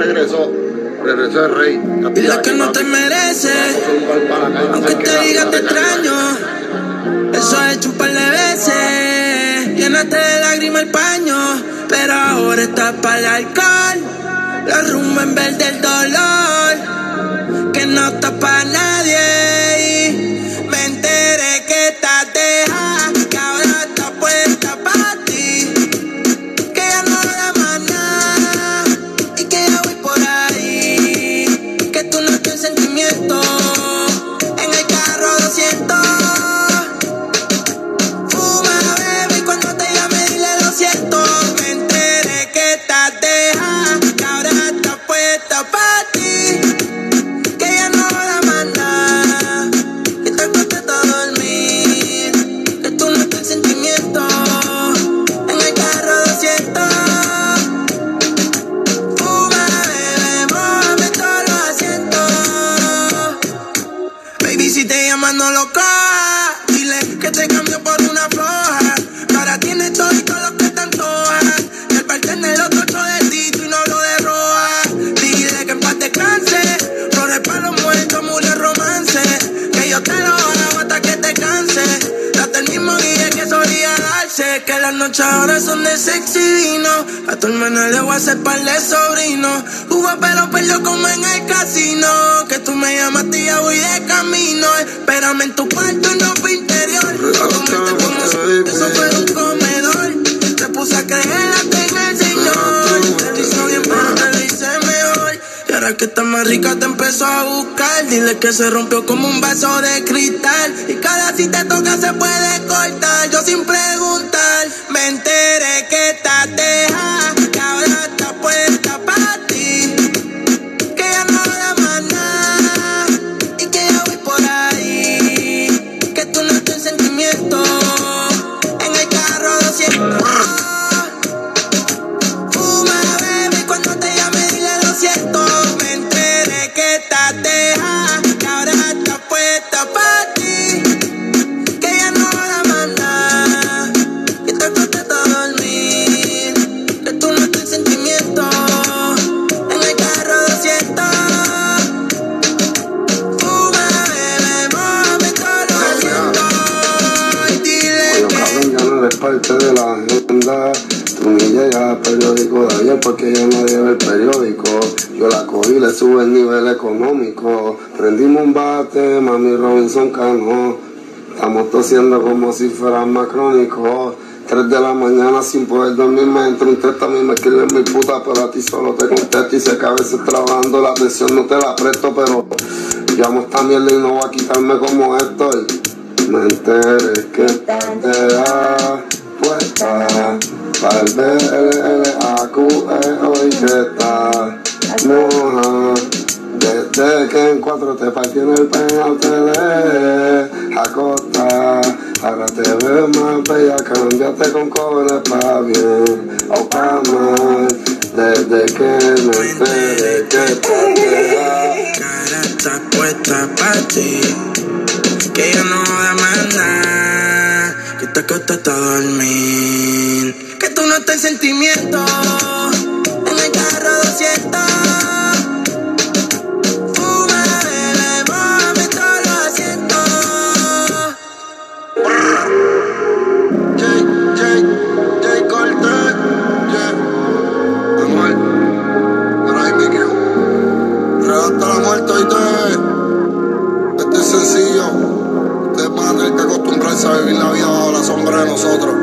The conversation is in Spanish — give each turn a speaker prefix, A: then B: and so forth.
A: Regresó. Regresó el rey.
B: Dile que no te merece. Aunque te diga te extraño. Eso he hecho un par de veces. Llenaste de lágrimas el paño. Pero ahora estás para el alcohol. La rumba en vez del dolor. Noches ahora son de sexy vino. A tu hermana le voy a hacer par de sobrinos. Jugó pero perdió como en el casino. Que tú me llamaste y ya voy de camino. Espérame en tu cuarto en ropa interior. Como eso fuera un comedor. Te puse a creer hasta en el Señor. Te hizo bien pero te lo hice mejor. Y ahora que está más rica te empezó a buscar. Dile que se rompió como un vaso de cristal. Y cada si te toca se puede cortar. Yo sin que estás dejada, que ahora está puesta para ti. Que ya no da más nada, que te contesta dormir. Que tú no tienes sentimiento. En el carro 200. Fuma, bebé, móvame todos los asientos. Y dile
A: Oye,
B: que.
A: cabrón, ya no eres parte de la agenda. Tú ni llegas al periódico de ayer porque yo no llevo el periódico. Yo la cogí, le sube el nivel económico. Prendimos un bate, mami Robinson Cano. Estamos tosiendo como si fueran más crónicos. Tres de la mañana sin poder dormir, me entra un texto a mí, me escribe mi puta, pero a ti solo te contesto y sé que a veces trabajando la atención no te la presto, pero llamo esta mierda y no voy a quitarme como estoy. Me enteré que está moja. Desde que en cuatro te en el penal te de acosta. Ahora te veo más bella, cambiaste con cobre pa' bien o pa' mal. Desde que me enteré que te
B: cara está puesta para ti. Que ya no da más nada. Que te acostaste hasta dormir. Que tú no estás en sentimiento.
A: bajo la sombra de nosotros.